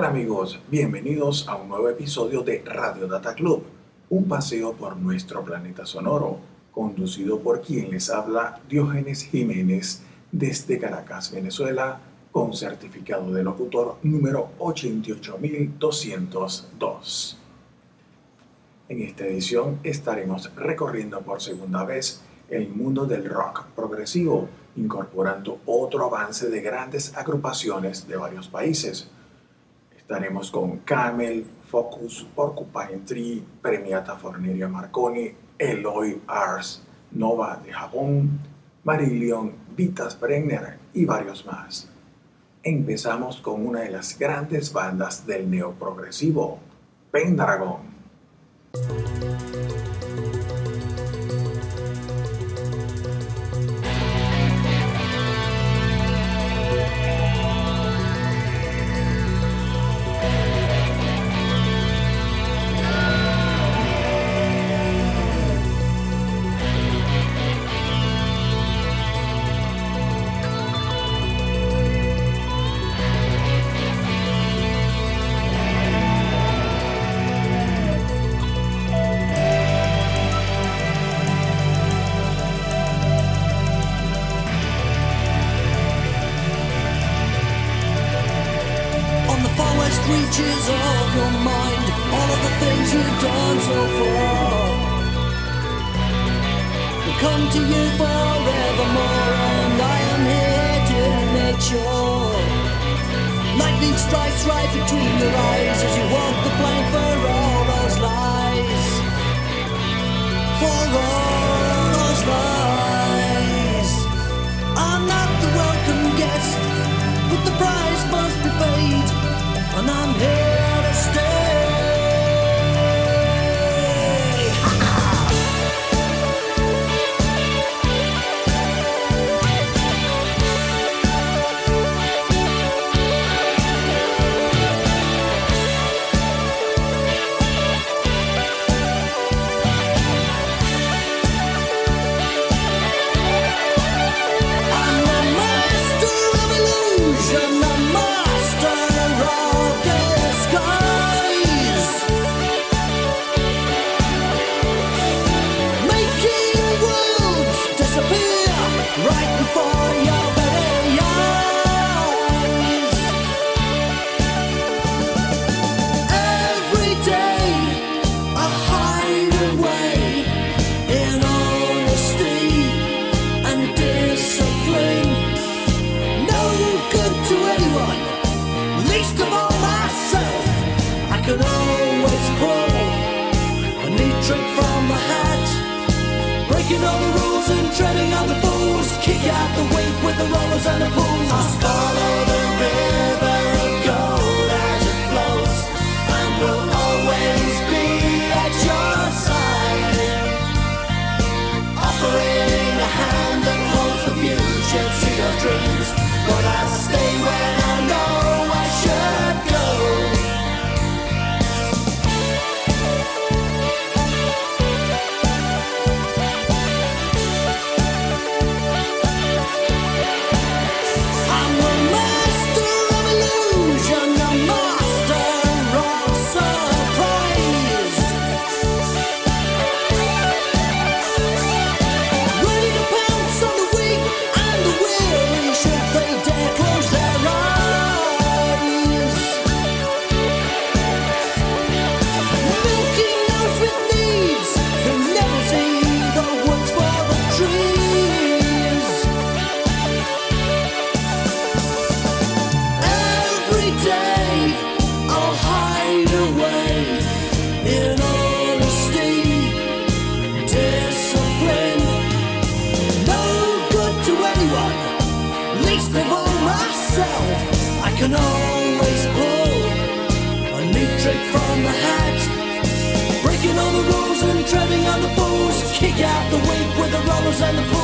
Hola amigos, bienvenidos a un nuevo episodio de Radio Data Club, un paseo por nuestro planeta sonoro, conducido por quien les habla Diógenes Jiménez desde Caracas, Venezuela, con certificado de locutor número 88202. En esta edición estaremos recorriendo por segunda vez el mundo del rock progresivo, incorporando otro avance de grandes agrupaciones de varios países Estaremos con Camel, Focus, Porcupine Tree, Premiata Forneria Marconi, Eloy Ars, Nova de Japón, Marillion, Vitas Brenner y varios más. Empezamos con una de las grandes bandas del neoprogresivo, Pendragon. trick from the hat. Breaking all the rules and treading on the fools. Kick out the weight with the rollers and the pulls. I follow the rollers and the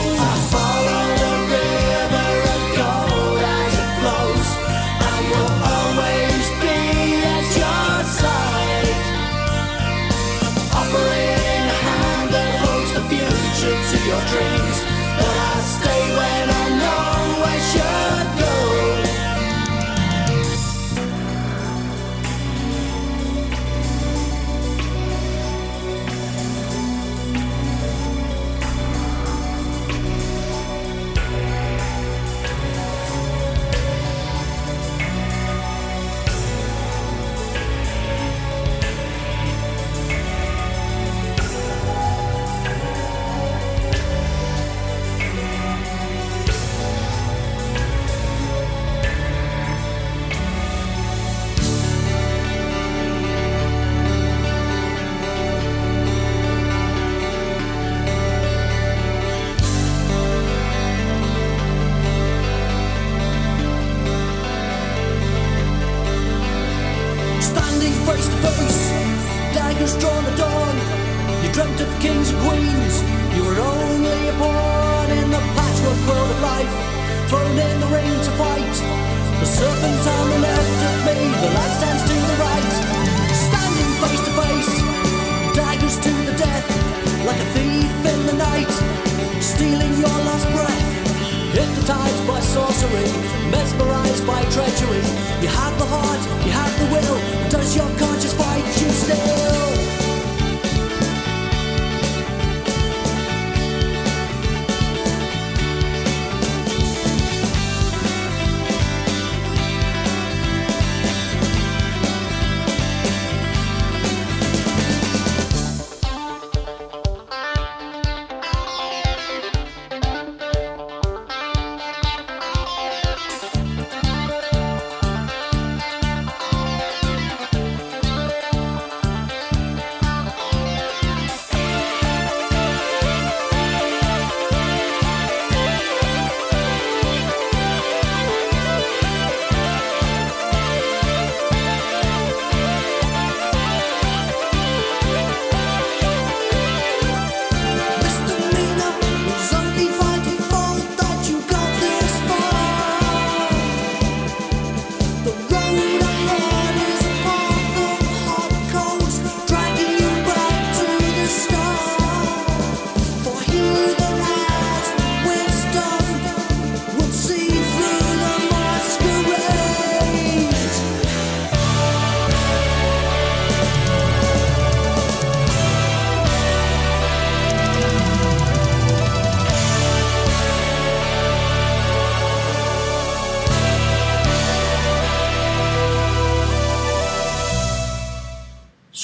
by treachery. You have the heart, you have the will. Does your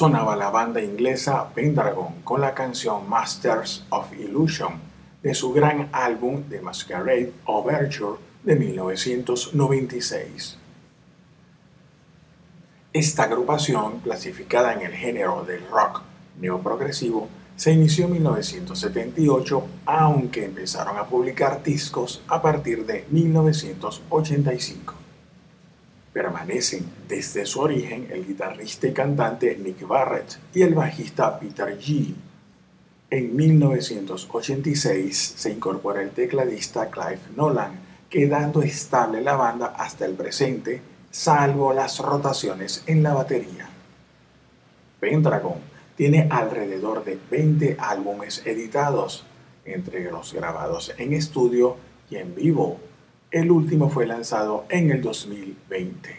sonaba la banda inglesa Pendragon con la canción Masters of Illusion de su gran álbum The Masquerade Overture de 1996. Esta agrupación, clasificada en el género del rock neoprogresivo, se inició en 1978, aunque empezaron a publicar discos a partir de 1985 permanecen desde su origen el guitarrista y cantante Nick Barrett y el bajista Peter G. En 1986 se incorpora el tecladista Clive Nolan, quedando estable la banda hasta el presente, salvo las rotaciones en la batería. Pendragon tiene alrededor de 20 álbumes editados, entre los grabados en estudio y en vivo. El último fue lanzado en el 2020.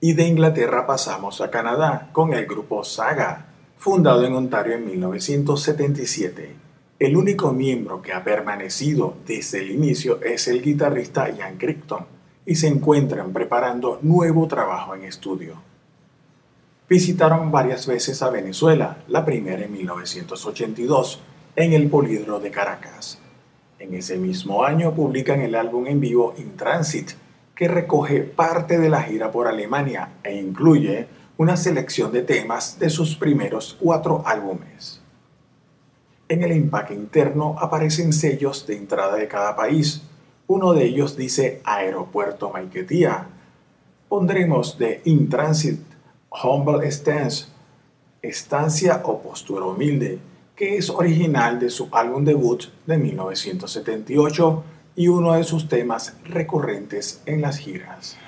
Y de Inglaterra pasamos a Canadá con el grupo Saga, fundado en Ontario en 1977. El único miembro que ha permanecido desde el inicio es el guitarrista Ian Crichton y se encuentran preparando nuevo trabajo en estudio. Visitaron varias veces a Venezuela, la primera en 1982, en el Polídromo de Caracas. En ese mismo año publican el álbum en vivo In Transit, que recoge parte de la gira por Alemania e incluye una selección de temas de sus primeros cuatro álbumes. En el empaque interno aparecen sellos de entrada de cada país. Uno de ellos dice Aeropuerto Maiquetía. Pondremos de In Transit Humble Stance, Estancia o Postura Humilde, que es original de su álbum debut de 1978 y uno de sus temas recurrentes en las giras.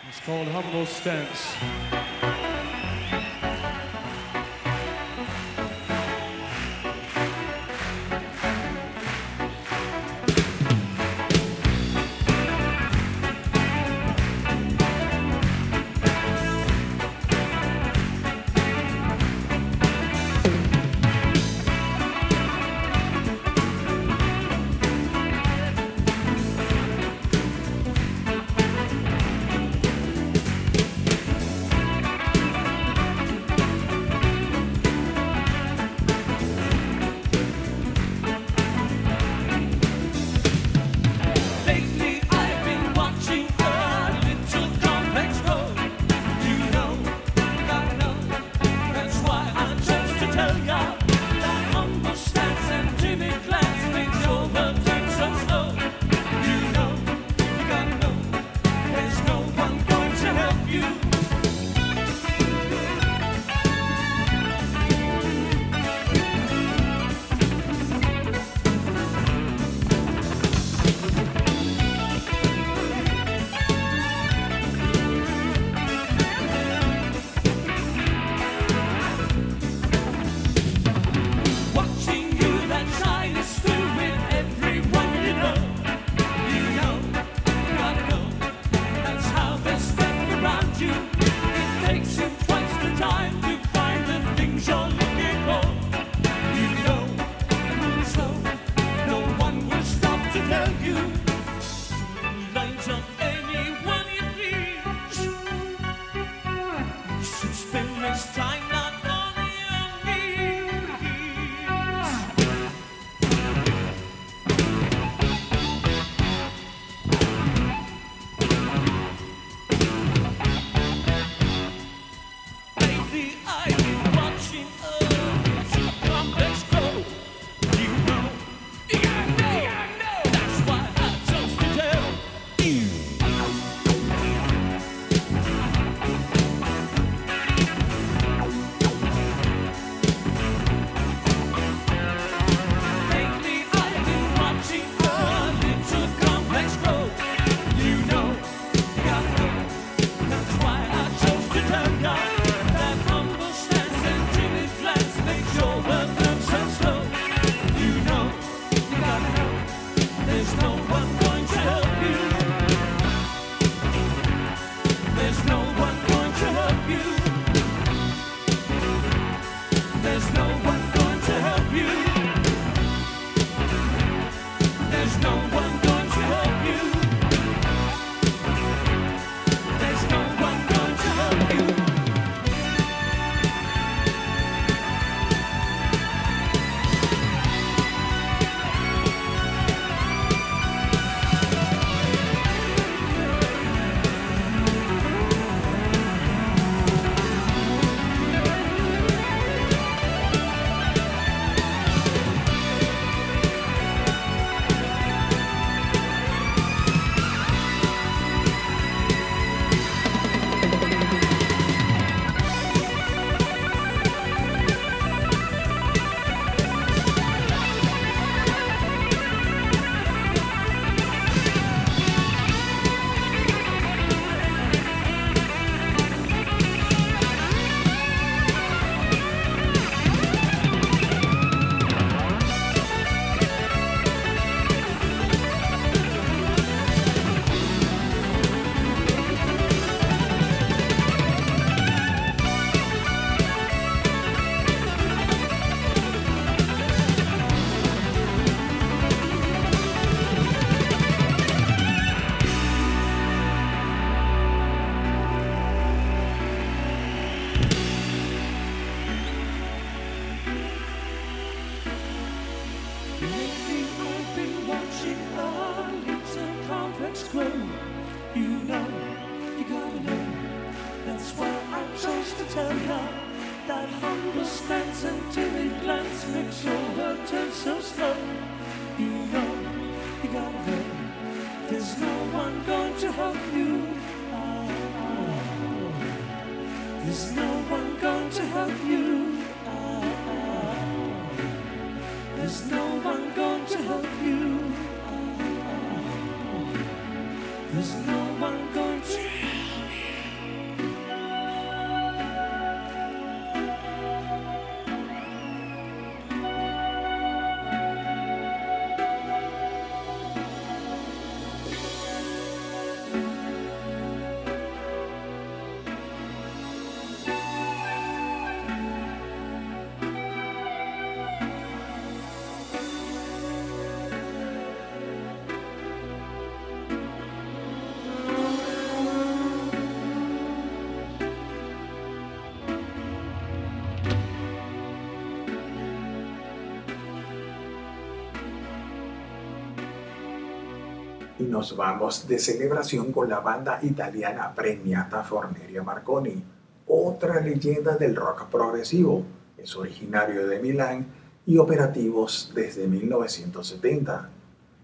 Y nos vamos de celebración con la banda italiana premiata Forneria Marconi, otra leyenda del rock progresivo. Es originario de Milán y operativos desde 1970.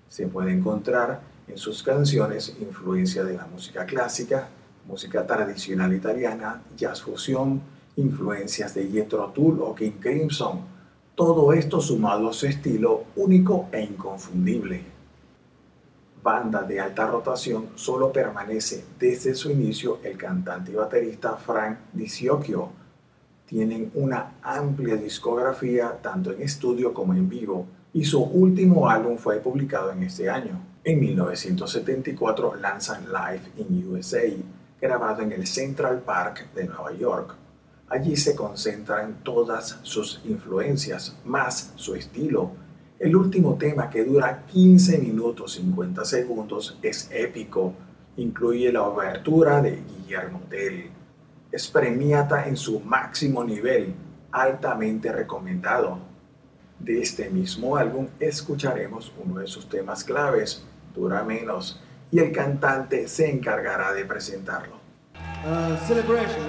Se puede encontrar en sus canciones influencia de la música clásica, música tradicional italiana, jazz fusión, influencias de Jethro Tull o King Crimson. Todo esto sumado a su estilo único e inconfundible banda de alta rotación solo permanece desde su inicio el cantante y baterista Frank Diciocchio. Tienen una amplia discografía tanto en estudio como en vivo y su último álbum fue publicado en este año. En 1974 lanzan Live in USA, grabado en el Central Park de Nueva York. Allí se concentran todas sus influencias, más su estilo, el último tema, que dura 15 minutos 50 segundos, es épico. Incluye la obertura de Guillermo Tell. es premiata en su máximo nivel, altamente recomendado. De este mismo álbum escucharemos uno de sus temas claves, Dura Menos, y el cantante se encargará de presentarlo. Uh, celebration.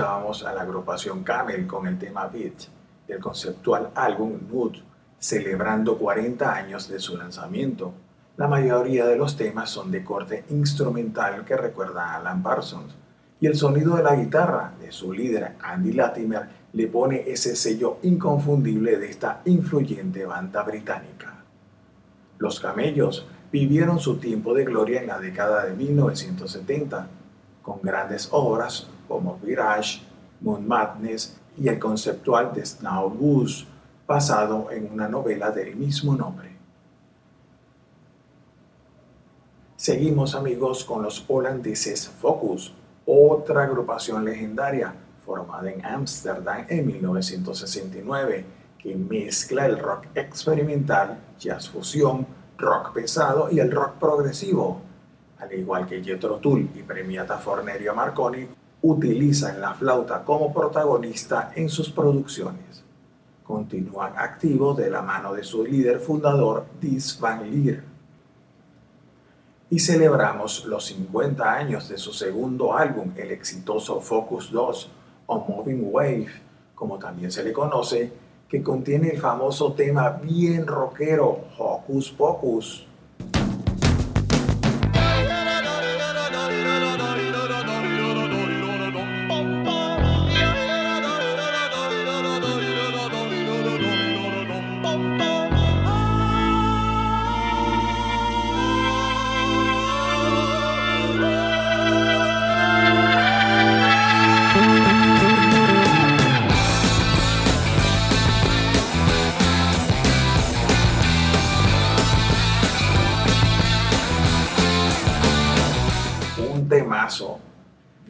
Escuchábamos a la agrupación Camel con el tema Beat del conceptual álbum Mood, celebrando 40 años de su lanzamiento. La mayoría de los temas son de corte instrumental que recuerda a Alan Parsons, y el sonido de la guitarra de su líder Andy Latimer le pone ese sello inconfundible de esta influyente banda británica. Los camellos vivieron su tiempo de gloria en la década de 1970, con grandes obras como Virage, Moon Madness y el conceptual de Snow Goose, basado en una novela del mismo nombre. Seguimos amigos con los holandeses Focus, otra agrupación legendaria formada en Ámsterdam en 1969 que mezcla el rock experimental, jazz fusión, rock pesado y el rock progresivo. Al igual que Jethro Tull y premiata Fornerio Marconi, utilizan la flauta como protagonista en sus producciones. Continúan activos de la mano de su líder fundador, Dis Van Lier. Y celebramos los 50 años de su segundo álbum, el exitoso Focus 2 o Moving Wave, como también se le conoce, que contiene el famoso tema bien rockero Hocus Pocus.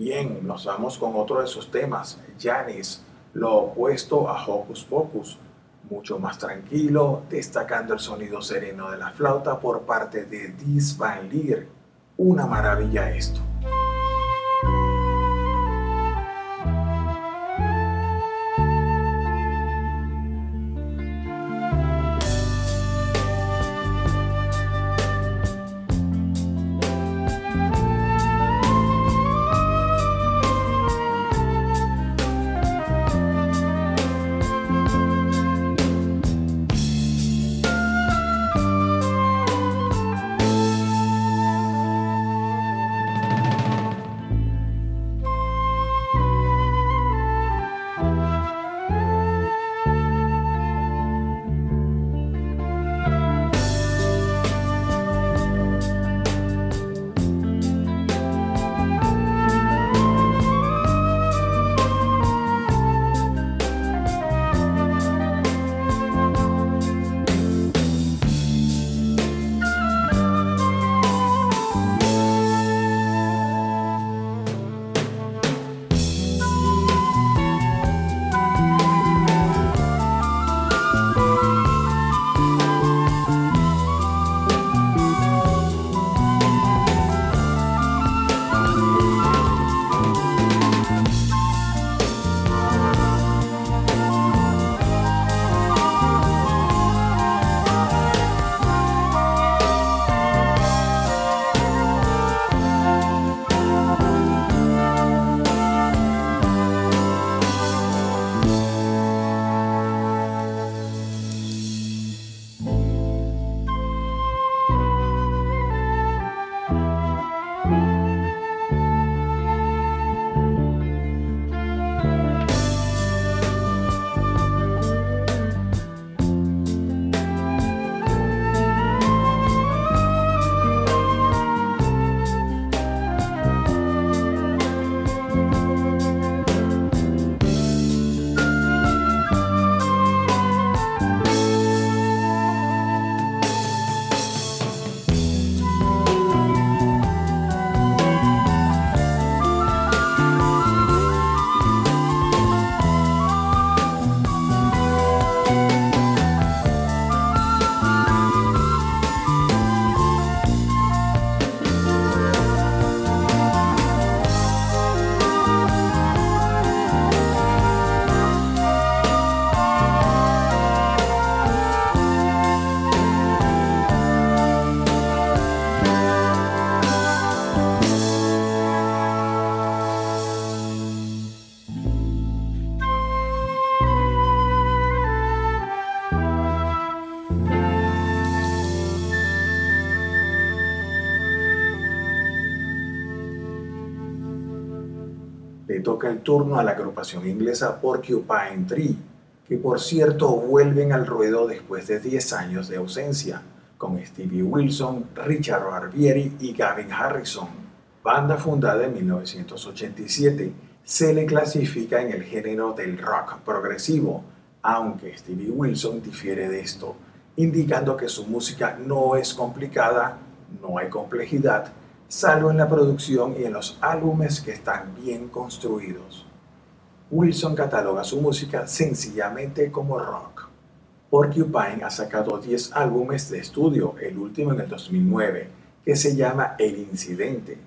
Bien, nos vamos con otro de sus temas, Janis, lo opuesto a Hocus Pocus, mucho más tranquilo, destacando el sonido sereno de la flauta por parte de Dis Van Lier. Una maravilla esto. Toca el turno a la agrupación inglesa Porcupine Tree, que por cierto vuelven al ruedo después de 10 años de ausencia, con Stevie Wilson, Richard Barbieri y Gavin Harrison. Banda fundada en 1987, se le clasifica en el género del rock progresivo, aunque Stevie Wilson difiere de esto, indicando que su música no es complicada, no hay complejidad, salvo en la producción y en los álbumes que están bien construidos. Wilson cataloga su música sencillamente como rock. Porcupine ha sacado 10 álbumes de estudio, el último en el 2009, que se llama El Incidente.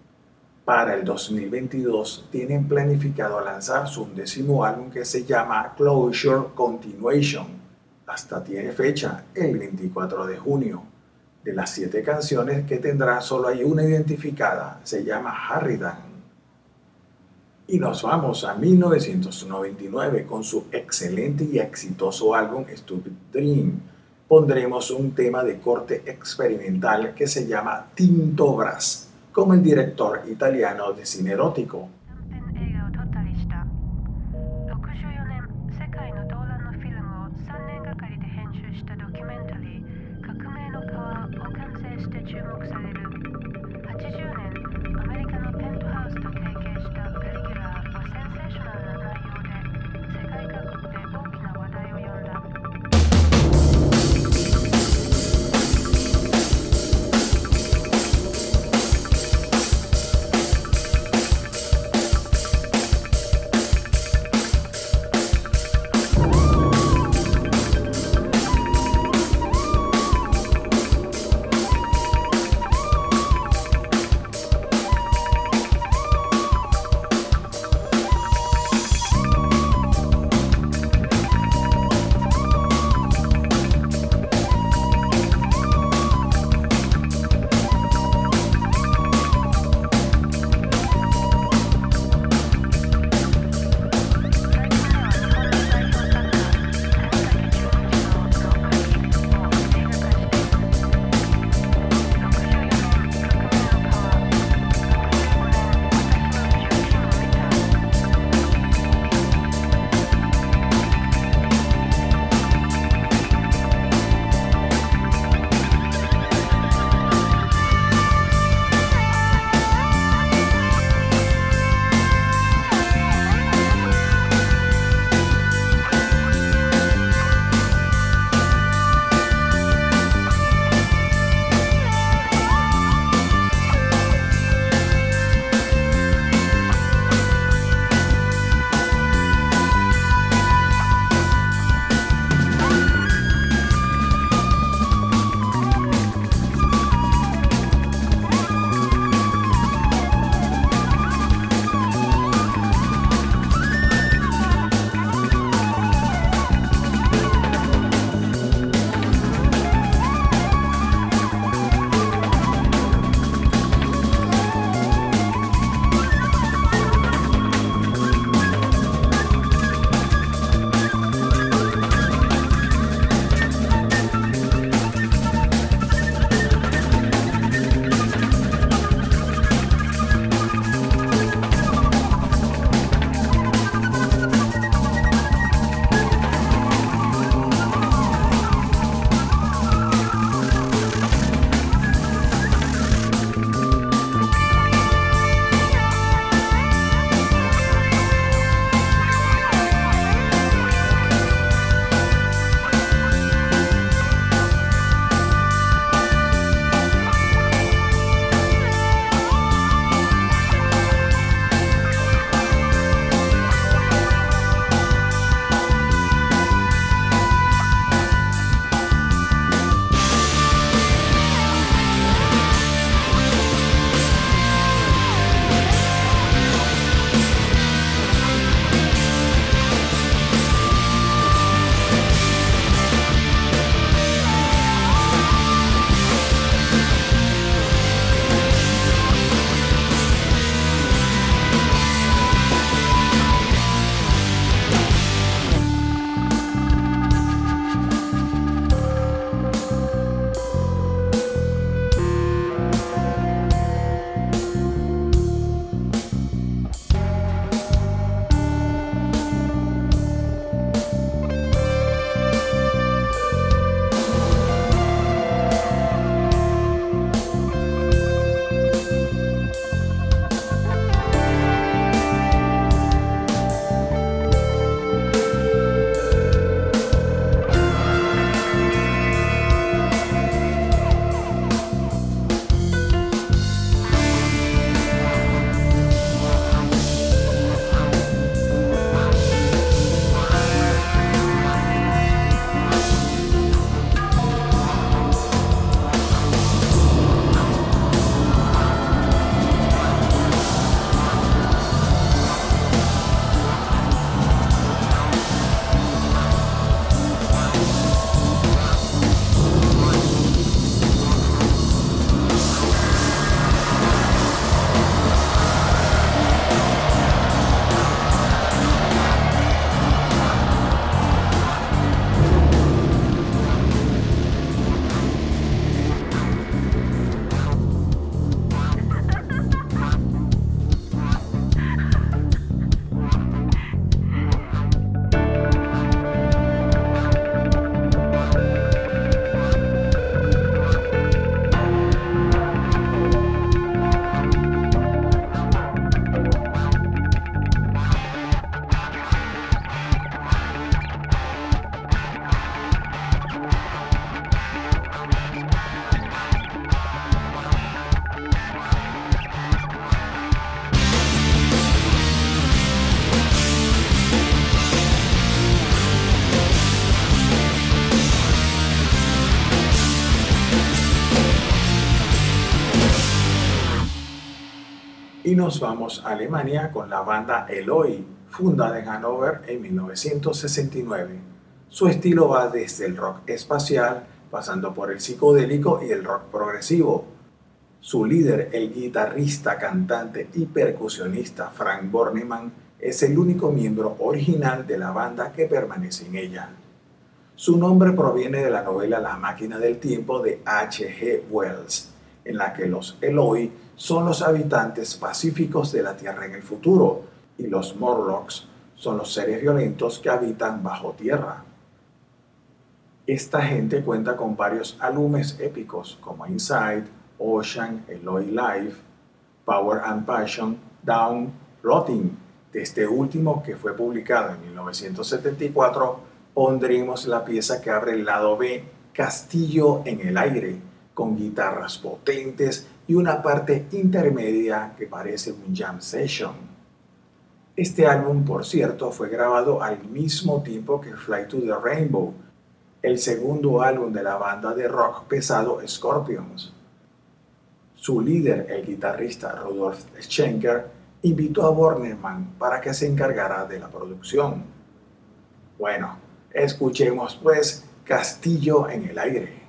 Para el 2022 tienen planificado lanzar su undécimo álbum que se llama Closure Continuation. Hasta tiene fecha, el 24 de junio. De las siete canciones que tendrá, solo hay una identificada, se llama Harridan. Y nos vamos a 1999 con su excelente y exitoso álbum Stupid Dream. Pondremos un tema de corte experimental que se llama Tinto Brass, con el director italiano de cine erótico, Texte Chirurg seine vamos a Alemania con la banda Eloy, fundada en Hannover en 1969. Su estilo va desde el rock espacial, pasando por el psicodélico y el rock progresivo. Su líder, el guitarrista, cantante y percusionista Frank Bornemann, es el único miembro original de la banda que permanece en ella. Su nombre proviene de la novela La máquina del tiempo de H.G. Wells, en la que los Eloi son los habitantes pacíficos de la Tierra en el futuro y los Morlocks son los seres violentos que habitan bajo tierra. Esta gente cuenta con varios álbumes épicos como Inside, Ocean, Eloi Life, Power and Passion, Down, Rotting. De este último, que fue publicado en 1974, pondremos la pieza que abre el lado B, Castillo en el aire, con guitarras potentes y una parte intermedia que parece un jam session. Este álbum, por cierto, fue grabado al mismo tiempo que Fly to the Rainbow, el segundo álbum de la banda de rock pesado Scorpions. Su líder, el guitarrista Rudolf Schenker, invitó a Bornemann para que se encargara de la producción. Bueno, escuchemos pues Castillo en el aire.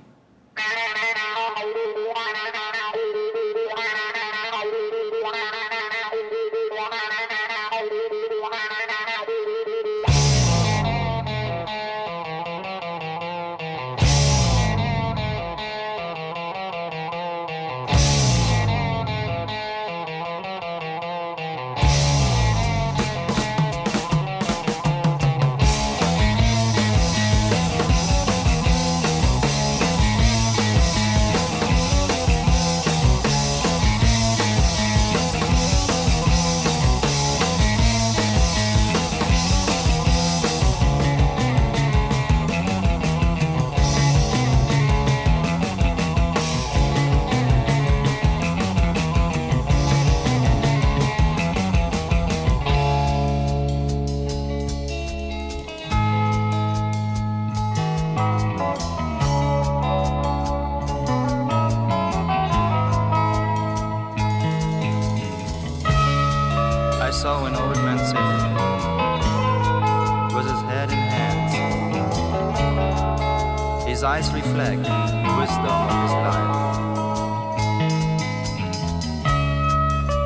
Reflect the wisdom of his life.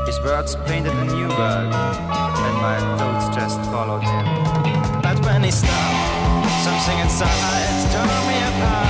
His words painted a new world, and my thoughts just followed him. But when he stopped, something inside tore me apart.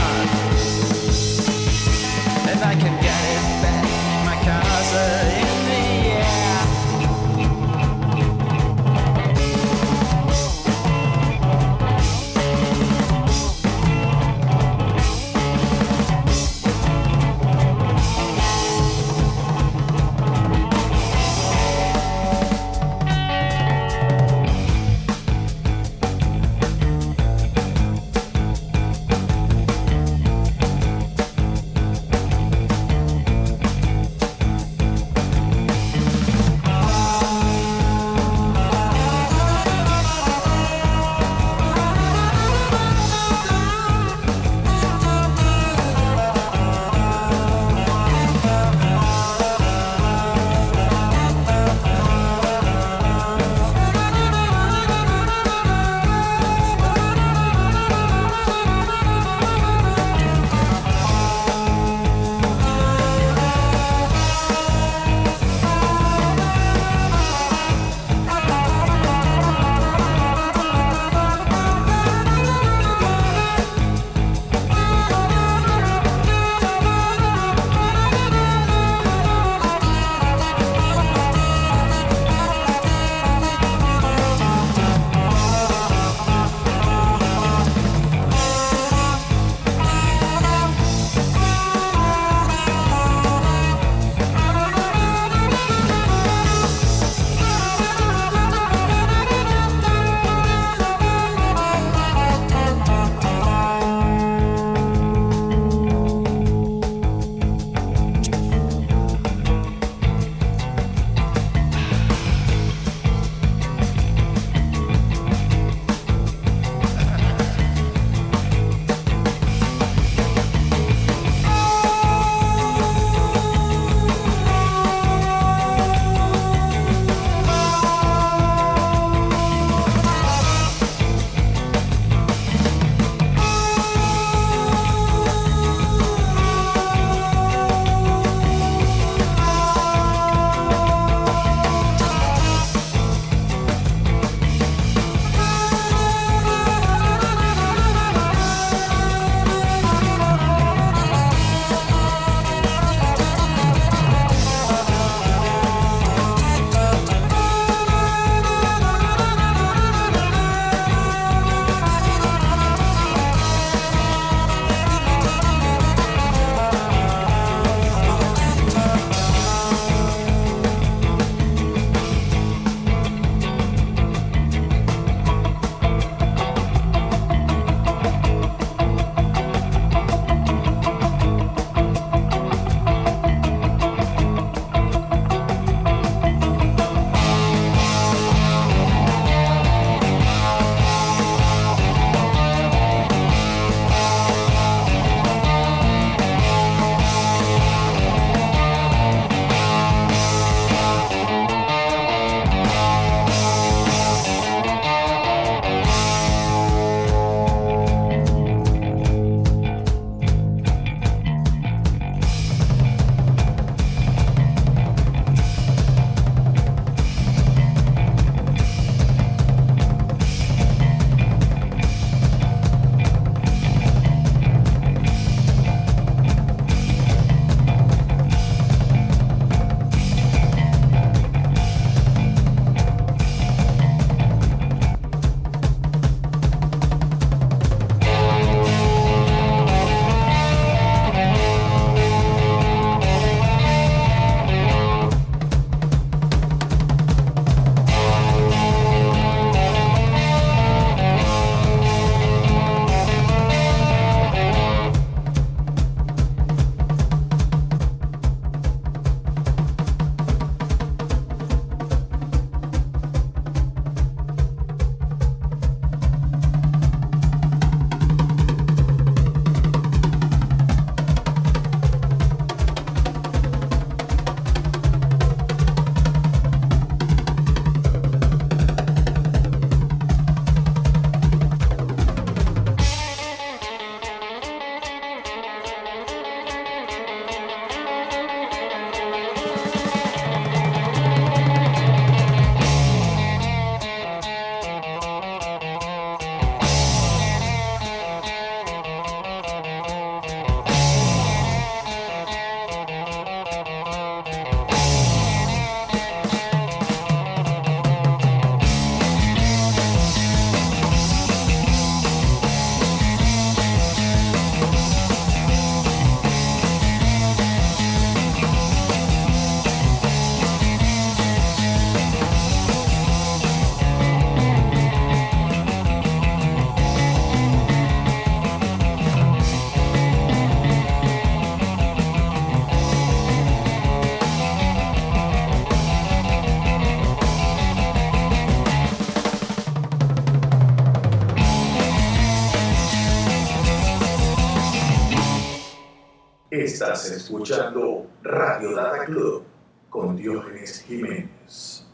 Estás escuchando Radio Data Club con Diógenes Jiménez.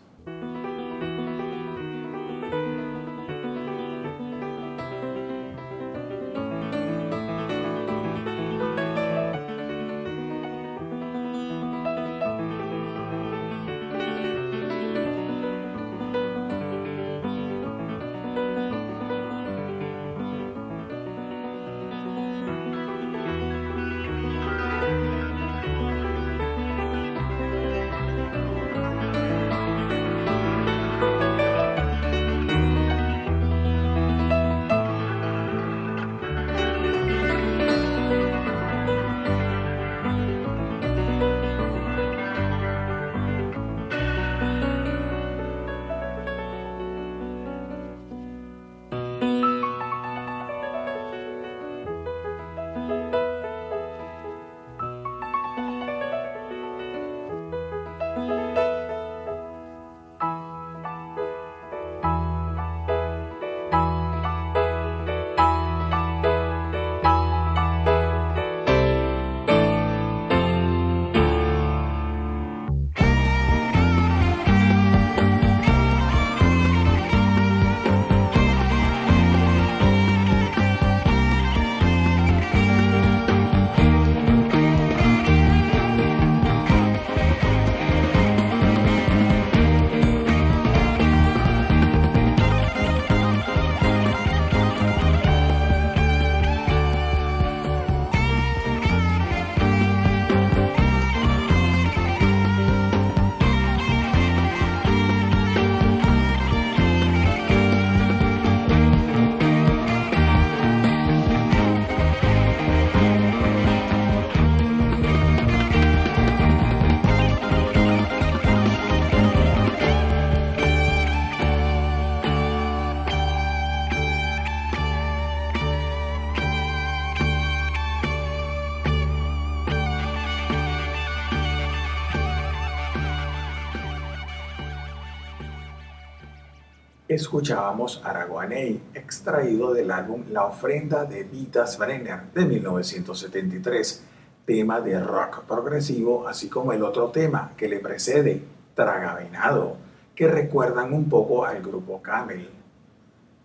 Escuchábamos Araguaney, extraído del álbum La ofrenda de Vitas Brenner de 1973, tema de rock progresivo, así como el otro tema que le precede, Tragavenado, que recuerdan un poco al grupo Camel.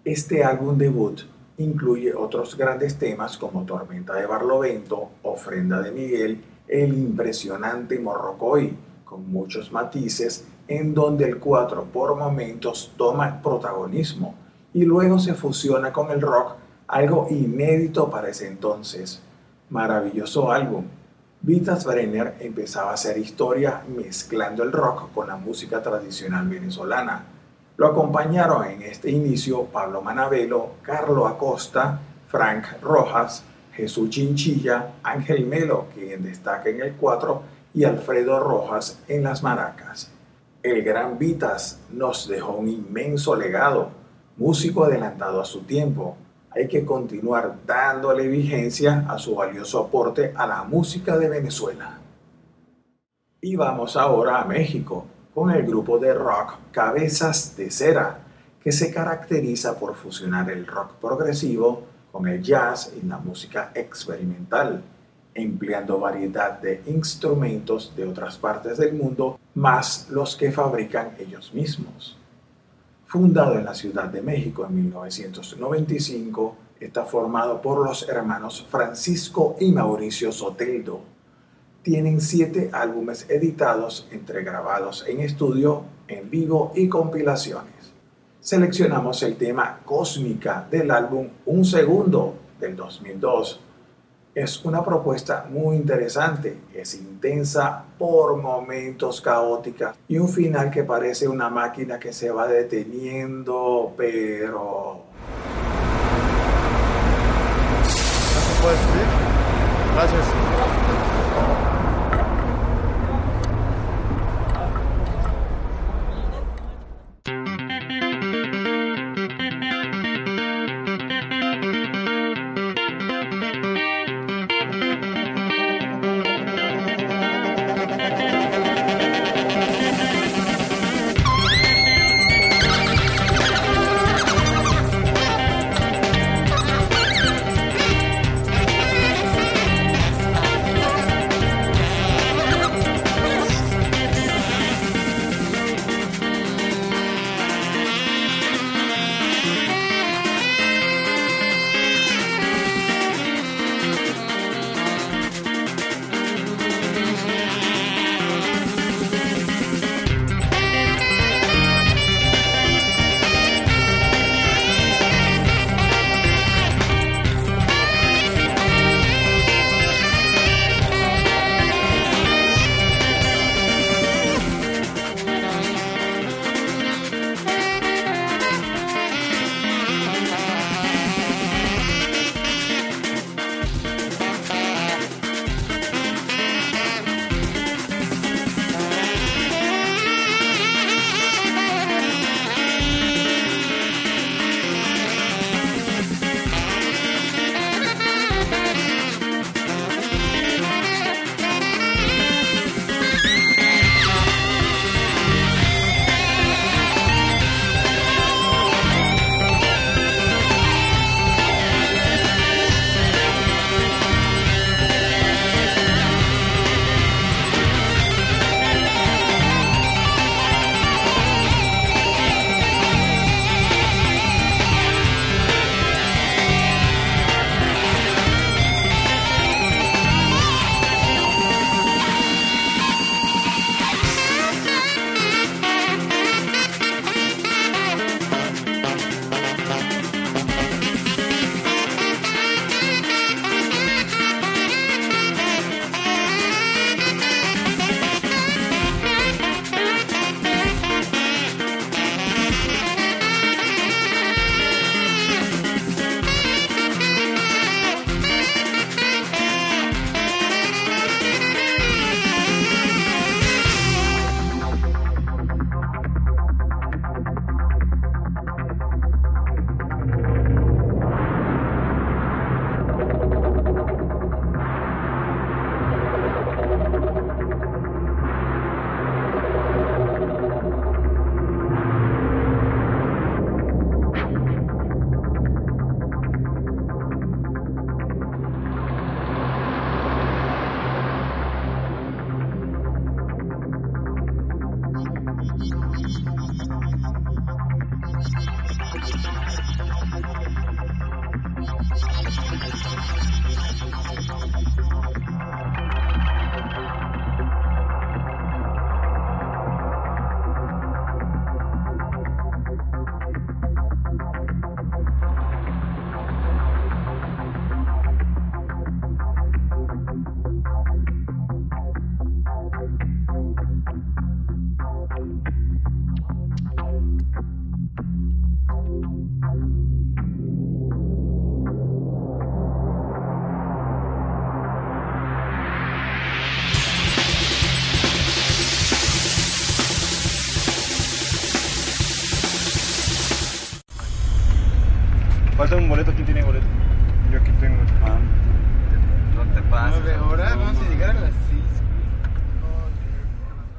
Este álbum debut incluye otros grandes temas como Tormenta de Barlovento, Ofrenda de Miguel, El impresionante Morrocoy, con muchos matices en donde el 4 por momentos toma protagonismo y luego se fusiona con el rock, algo inédito para ese entonces. Maravilloso álbum. Vitas Brenner empezaba a hacer historia mezclando el rock con la música tradicional venezolana. Lo acompañaron en este inicio Pablo Manabelo, Carlo Acosta, Frank Rojas, Jesús Chinchilla, Ángel Melo, quien destaca en el 4, y Alfredo Rojas en las maracas. El gran Vitas nos dejó un inmenso legado, músico adelantado a su tiempo. Hay que continuar dándole vigencia a su valioso aporte a la música de Venezuela. Y vamos ahora a México con el grupo de rock Cabezas de Cera, que se caracteriza por fusionar el rock progresivo con el jazz y la música experimental empleando variedad de instrumentos de otras partes del mundo, más los que fabrican ellos mismos. Fundado en la Ciudad de México en 1995, está formado por los hermanos Francisco y Mauricio Soteldo. Tienen siete álbumes editados entre grabados en estudio, en vivo y compilaciones. Seleccionamos el tema Cósmica del álbum Un Segundo del 2002 es una propuesta muy interesante, es intensa, por momentos caótica y un final que parece una máquina que se va deteniendo, pero... Gracias.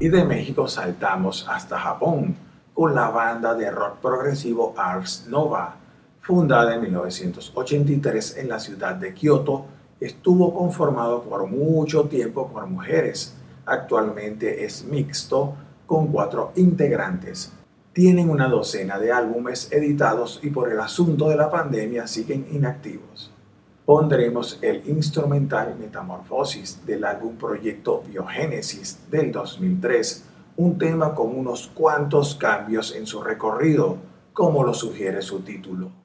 Y de México saltamos hasta Japón con la banda de rock progresivo Ars Nova, fundada en 1983 en la ciudad de Kioto, estuvo conformado por mucho tiempo por mujeres. Actualmente es mixto con cuatro integrantes. Tienen una docena de álbumes editados y por el asunto de la pandemia siguen inactivos. Pondremos el instrumental Metamorfosis del álbum Proyecto Biogénesis del 2003, un tema con unos cuantos cambios en su recorrido, como lo sugiere su título.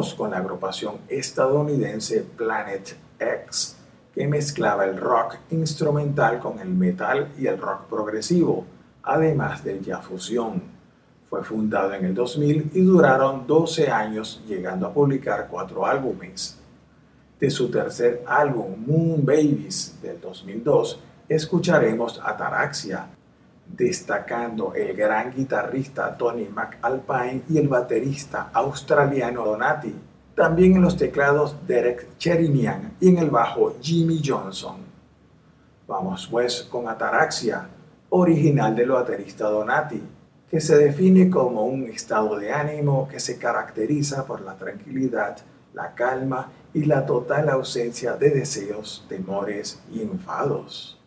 Con la agrupación estadounidense Planet X, que mezclaba el rock instrumental con el metal y el rock progresivo, además del jazz fusión. Fue fundado en el 2000 y duraron 12 años, llegando a publicar cuatro álbumes. De su tercer álbum, Moon Babies, del 2002, escucharemos Ataraxia, destacando el gran guitarrista Tony McAlpine y el baterista australiano Donati, también en los teclados Derek Cherinian y en el bajo Jimmy Johnson. Vamos pues con Ataraxia, original del baterista Donati, que se define como un estado de ánimo que se caracteriza por la tranquilidad, la calma y la total ausencia de deseos, temores y enfados.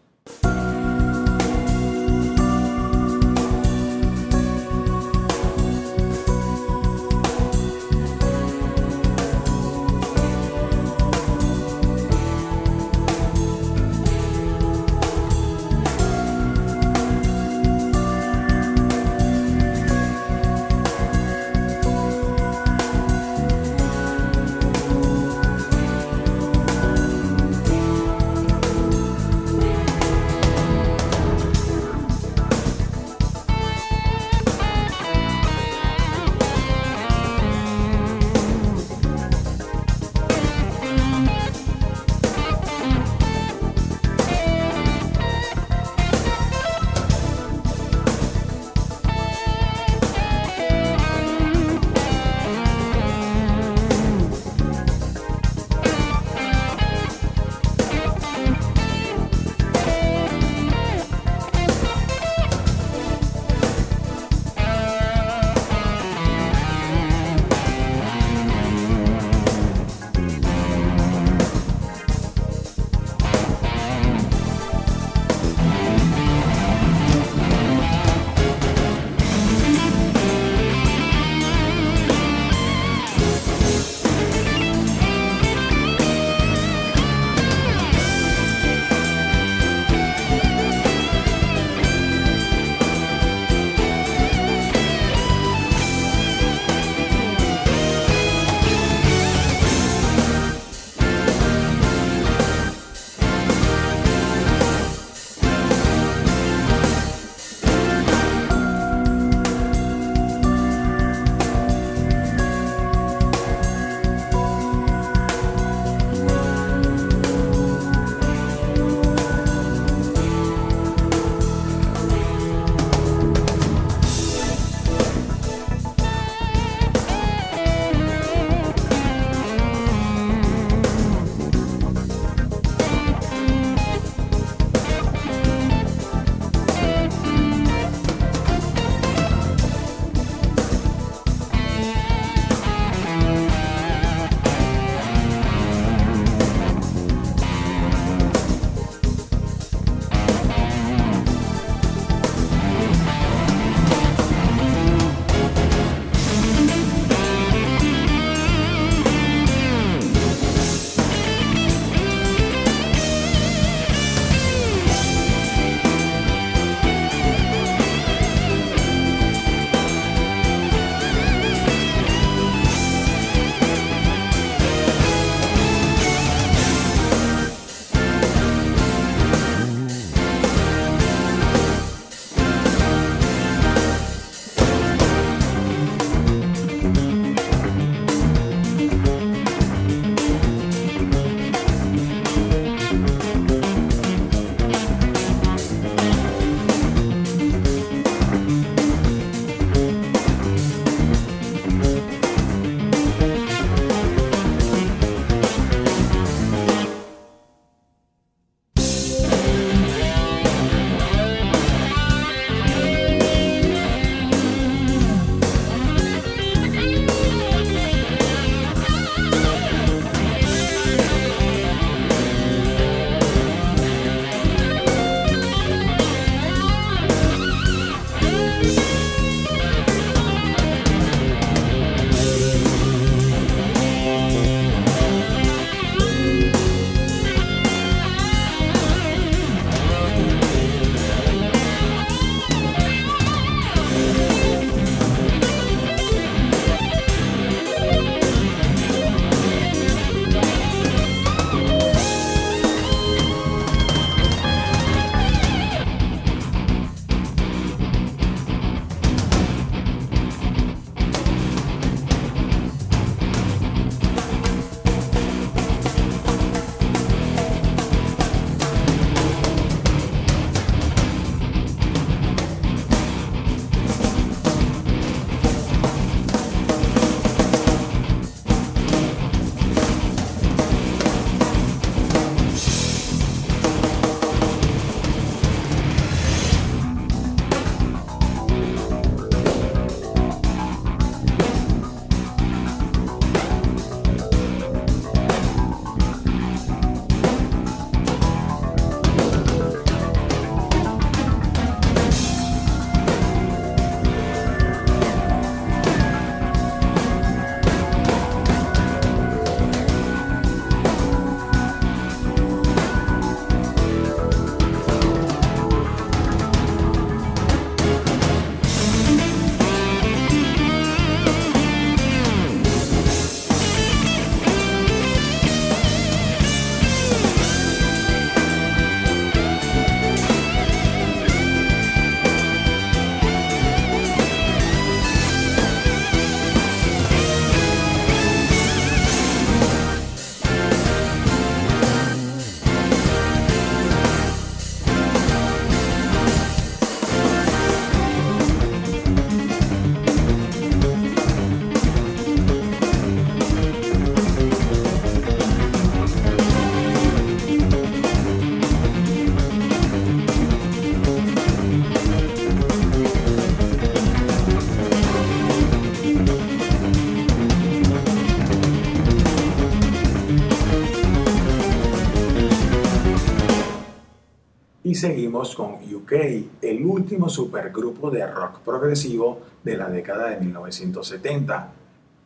Seguimos con UK, el último supergrupo de rock progresivo de la década de 1970,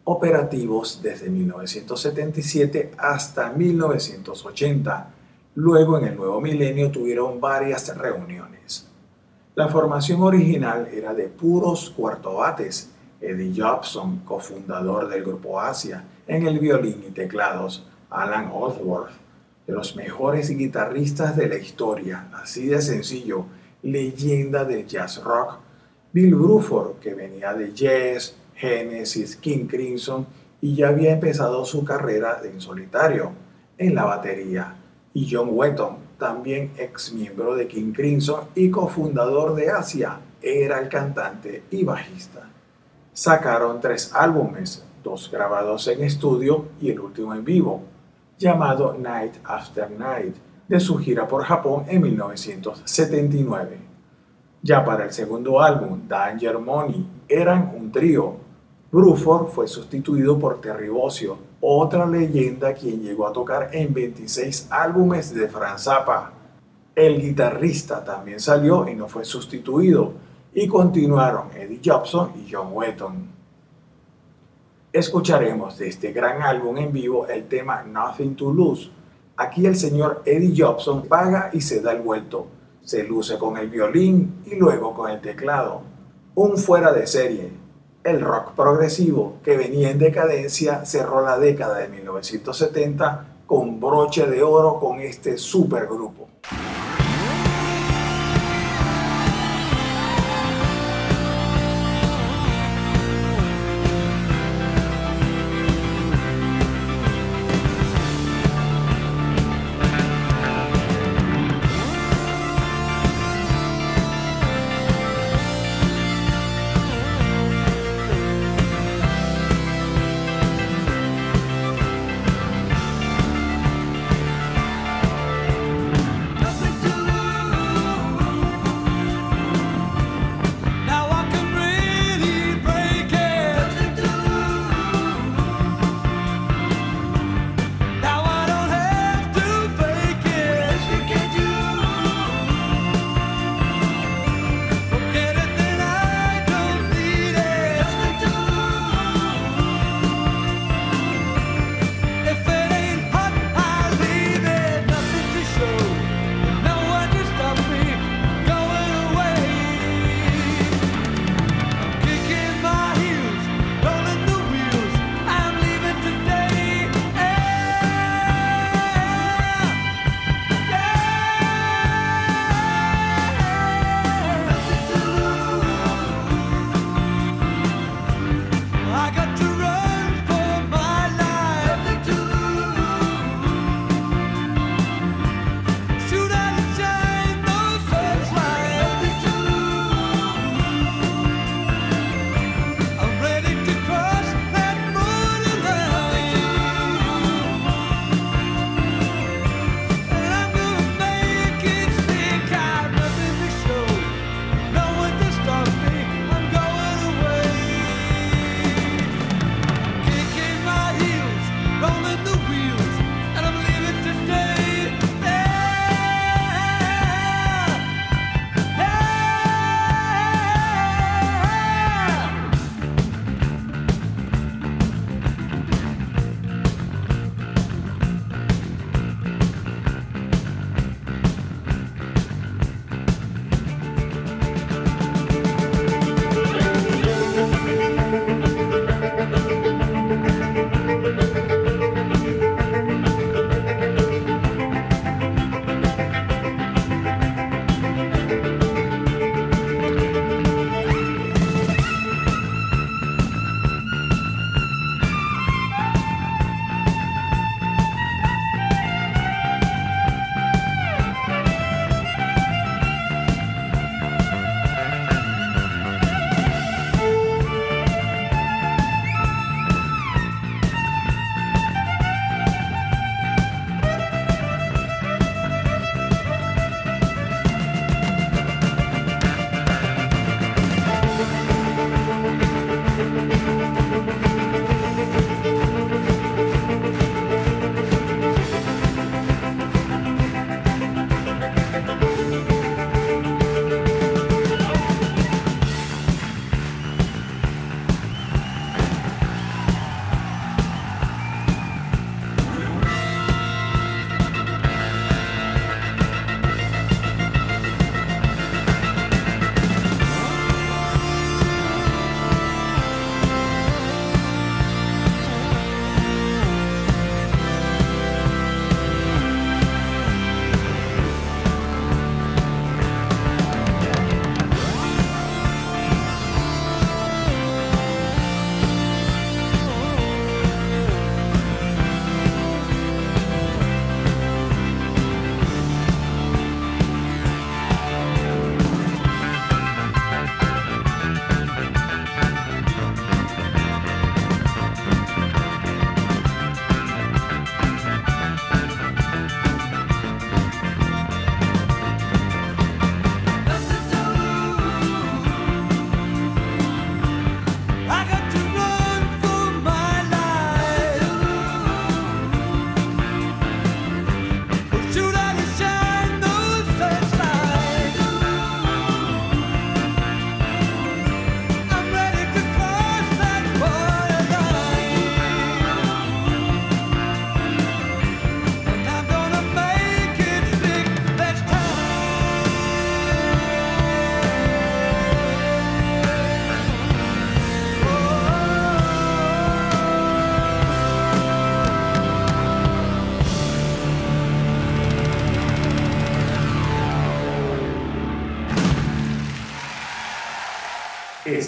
operativos desde 1977 hasta 1980. Luego en el nuevo milenio tuvieron varias reuniones. La formación original era de puros cuartobates, Eddie Jobson, cofundador del grupo Asia, en el violín y teclados, Alan Osworth, de los mejores guitarristas de la historia, así de sencillo, leyenda del jazz rock, Bill Bruford, que venía de Jazz, Genesis, King Crimson y ya había empezado su carrera en solitario en la batería, y John Wetton, también ex miembro de King Crimson y cofundador de Asia, era el cantante y bajista. Sacaron tres álbumes, dos grabados en estudio y el último en vivo, llamado Night After Night, de su gira por Japón en 1979. Ya para el segundo álbum, Danger Money, eran un trío. Bruford fue sustituido por Terry Bozzio, otra leyenda quien llegó a tocar en 26 álbumes de Franz Zappa. El guitarrista también salió y no fue sustituido, y continuaron Eddie Jobson y John Wetton escucharemos de este gran álbum en vivo el tema Nothing to Lose. Aquí el señor Eddie Jobson paga y se da el vuelto. Se luce con el violín y luego con el teclado. Un fuera de serie. El rock progresivo que venía en decadencia cerró la década de 1970 con broche de oro con este supergrupo.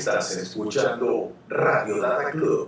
Estás escuchando Radio Data Club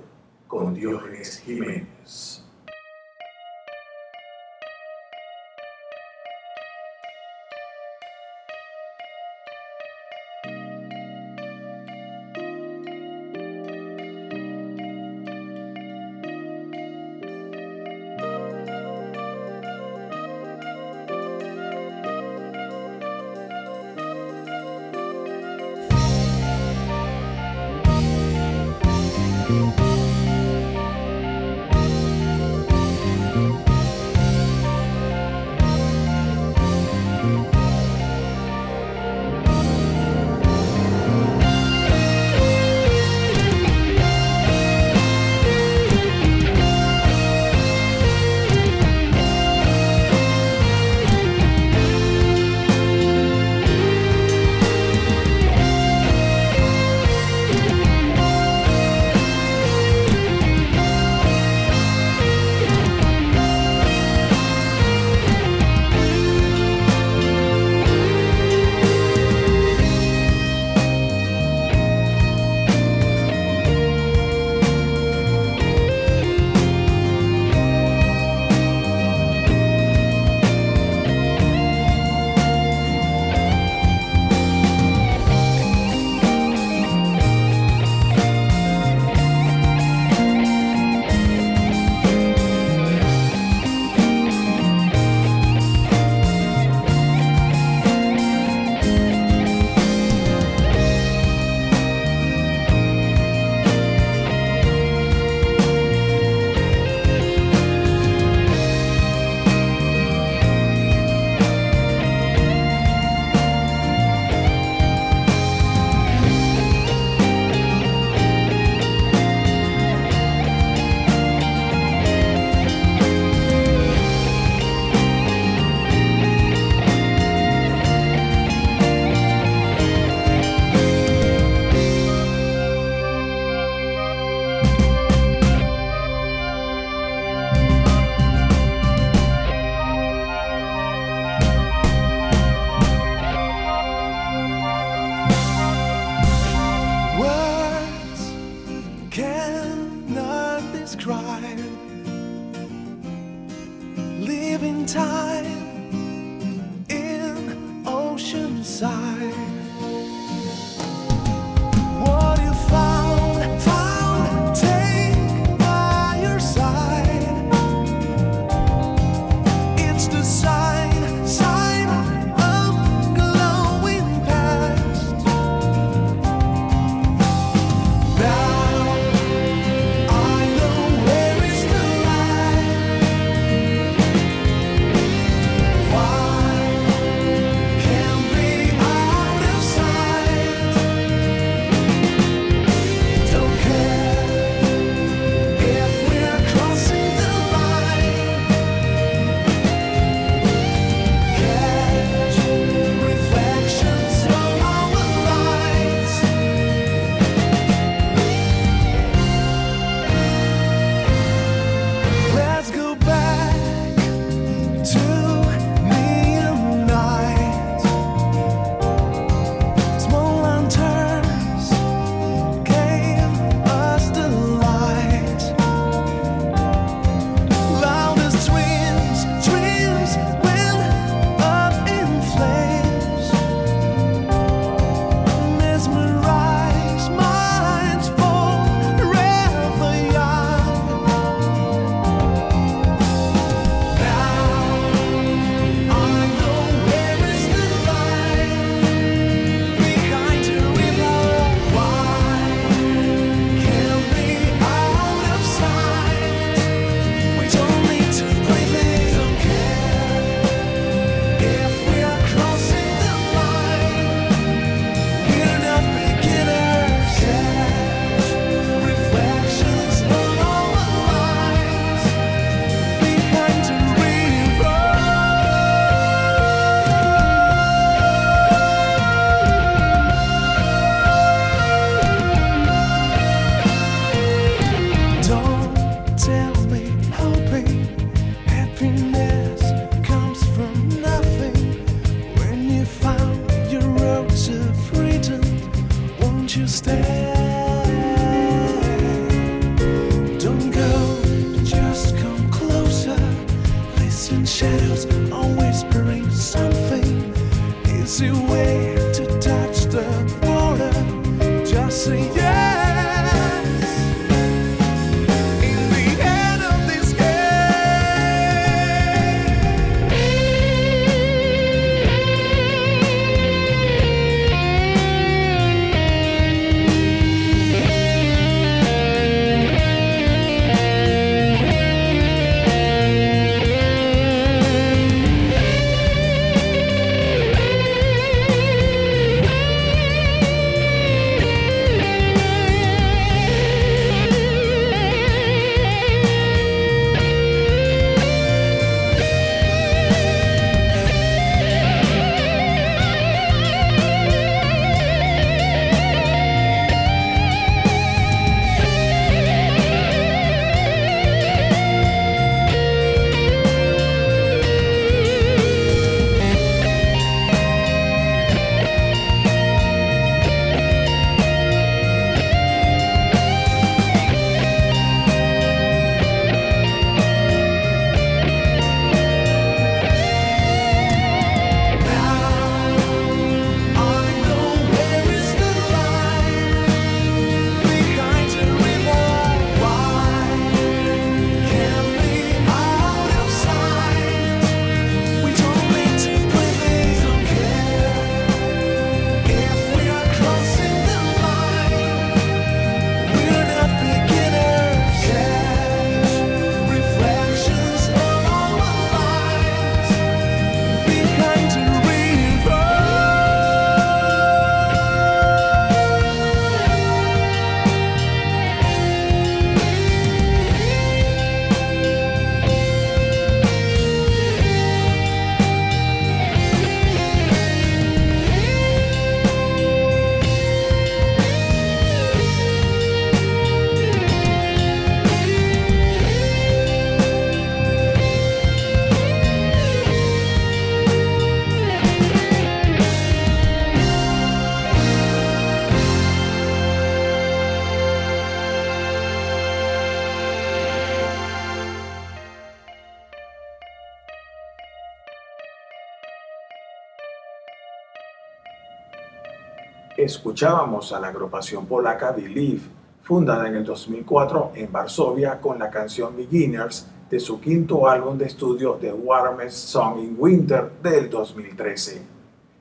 Escuchábamos a la agrupación polaca Believe, fundada en el 2004 en Varsovia con la canción Beginners de su quinto álbum de estudio The Warmest Song in Winter del 2013.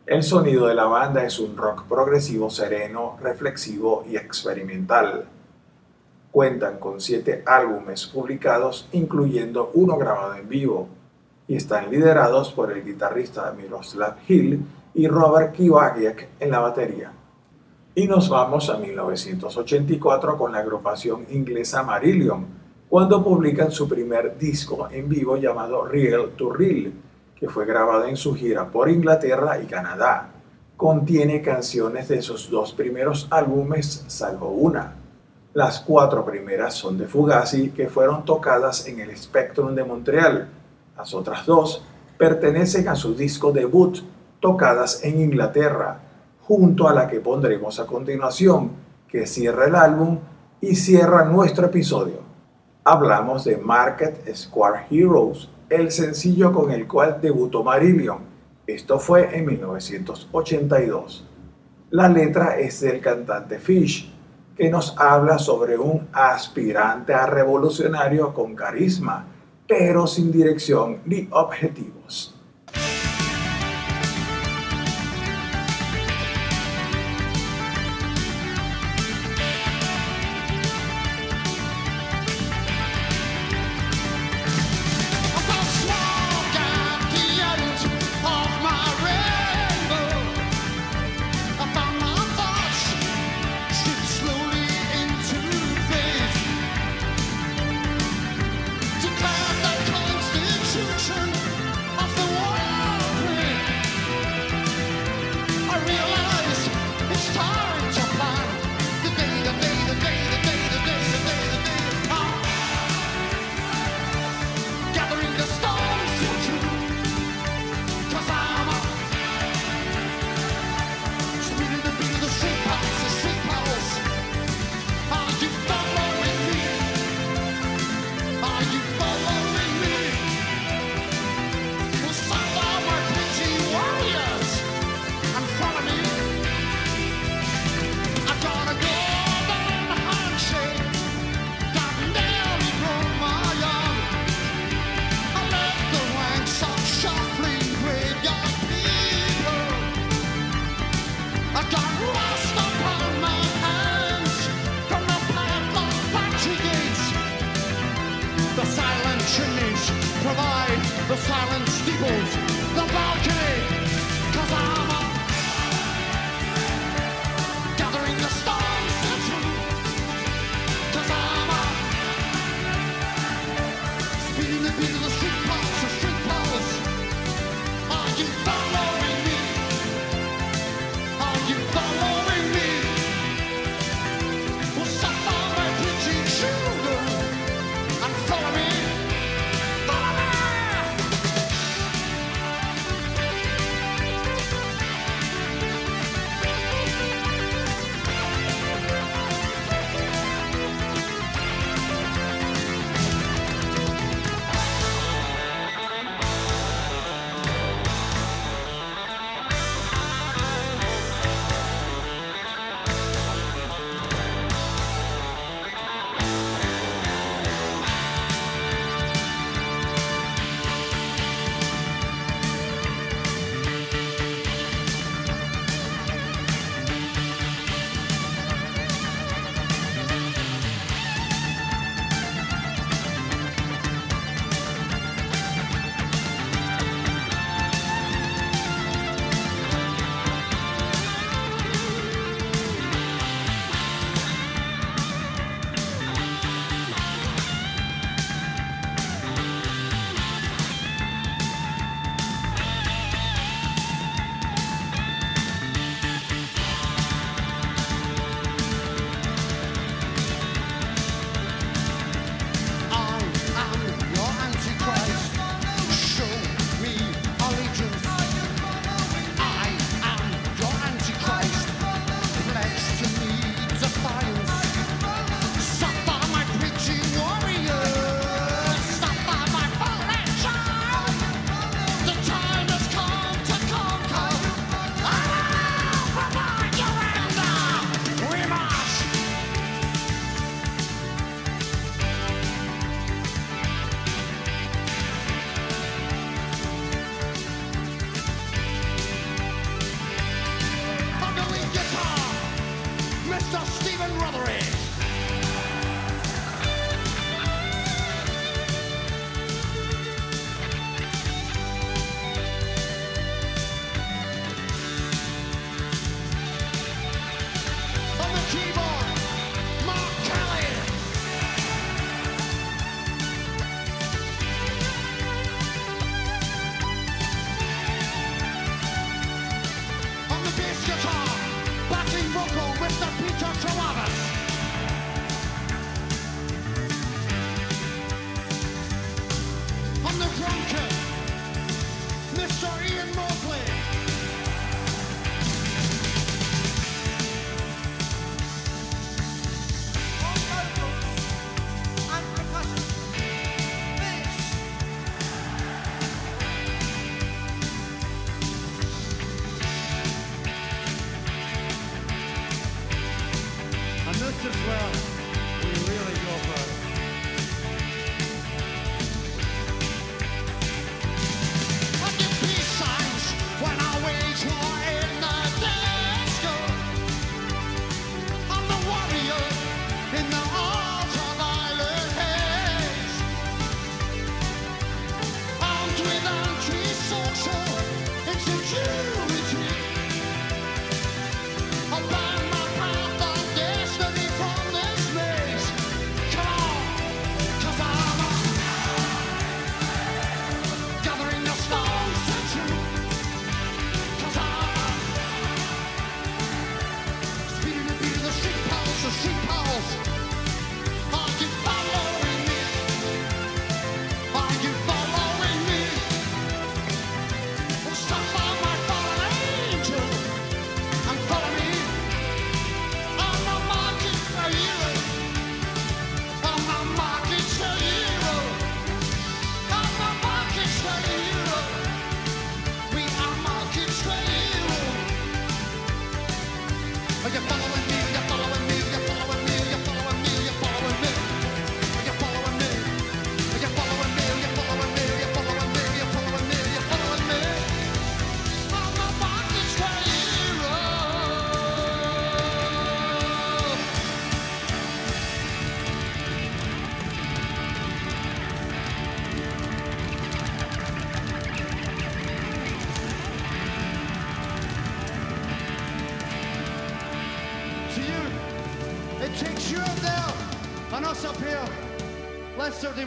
El sonido de la banda es un rock progresivo sereno, reflexivo y experimental. Cuentan con siete álbumes publicados, incluyendo uno grabado en vivo, y están liderados por el guitarrista Miroslav Hill y Robert Kiwagiek en la batería. Y nos vamos a 1984 con la agrupación inglesa Marillion, cuando publican su primer disco en vivo llamado Real to Real, que fue grabado en su gira por Inglaterra y Canadá. Contiene canciones de sus dos primeros álbumes, salvo una. Las cuatro primeras son de Fugazi, que fueron tocadas en el Spectrum de Montreal. Las otras dos pertenecen a su disco debut, tocadas en Inglaterra, junto a la que pondremos a continuación, que cierra el álbum y cierra nuestro episodio. Hablamos de Market Square Heroes, el sencillo con el cual debutó Marillion. Esto fue en 1982. La letra es del cantante Fish, que nos habla sobre un aspirante a revolucionario con carisma, pero sin dirección ni objetivos.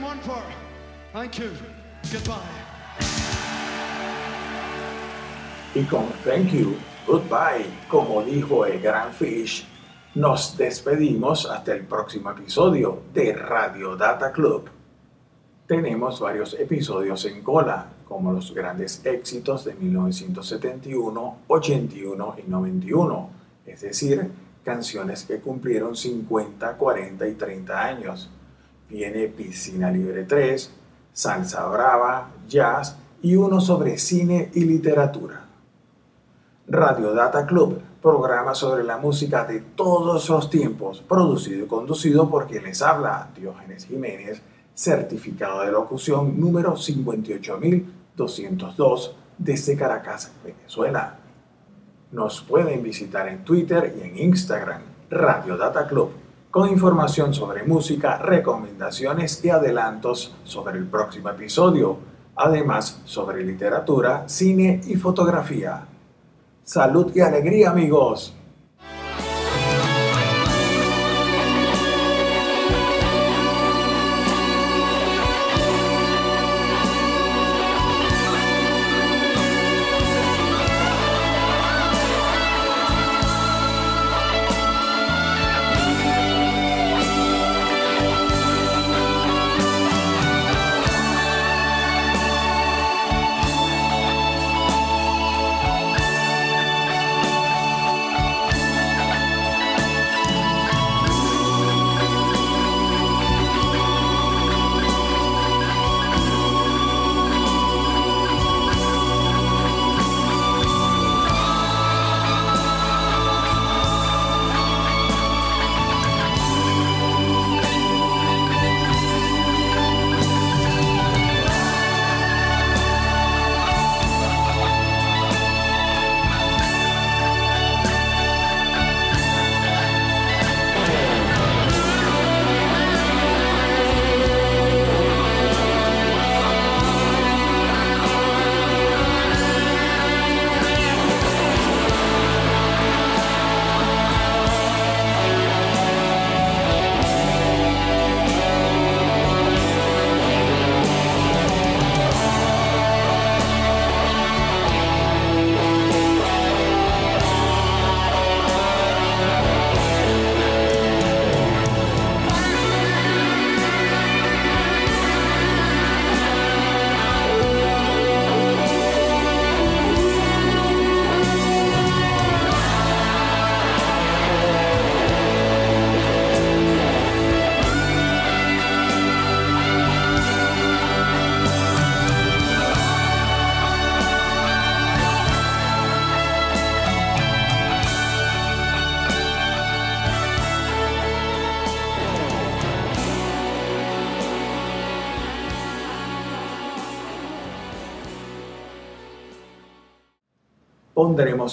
31 for. Thank you. Goodbye. Y con Thank You, Goodbye, como dijo el gran Fish, nos despedimos hasta el próximo episodio de Radio Data Club. Tenemos varios episodios en cola, como los grandes éxitos de 1971, 81 y 91, es decir, canciones que cumplieron 50, 40 y 30 años. Viene Piscina Libre 3, Salsa Brava, Jazz y uno sobre cine y literatura. Radio Data Club, programa sobre la música de todos los tiempos, producido y conducido por quien les habla, Diógenes Jiménez, certificado de locución número 58202 desde Caracas, Venezuela. Nos pueden visitar en Twitter y en Instagram, Radio Data Club, con información sobre música, recomendaciones y adelantos sobre el próximo episodio, además sobre literatura, cine y fotografía. Salud y alegría amigos.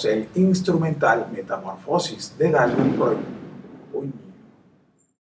El instrumental Metamorfosis del álbum Pro-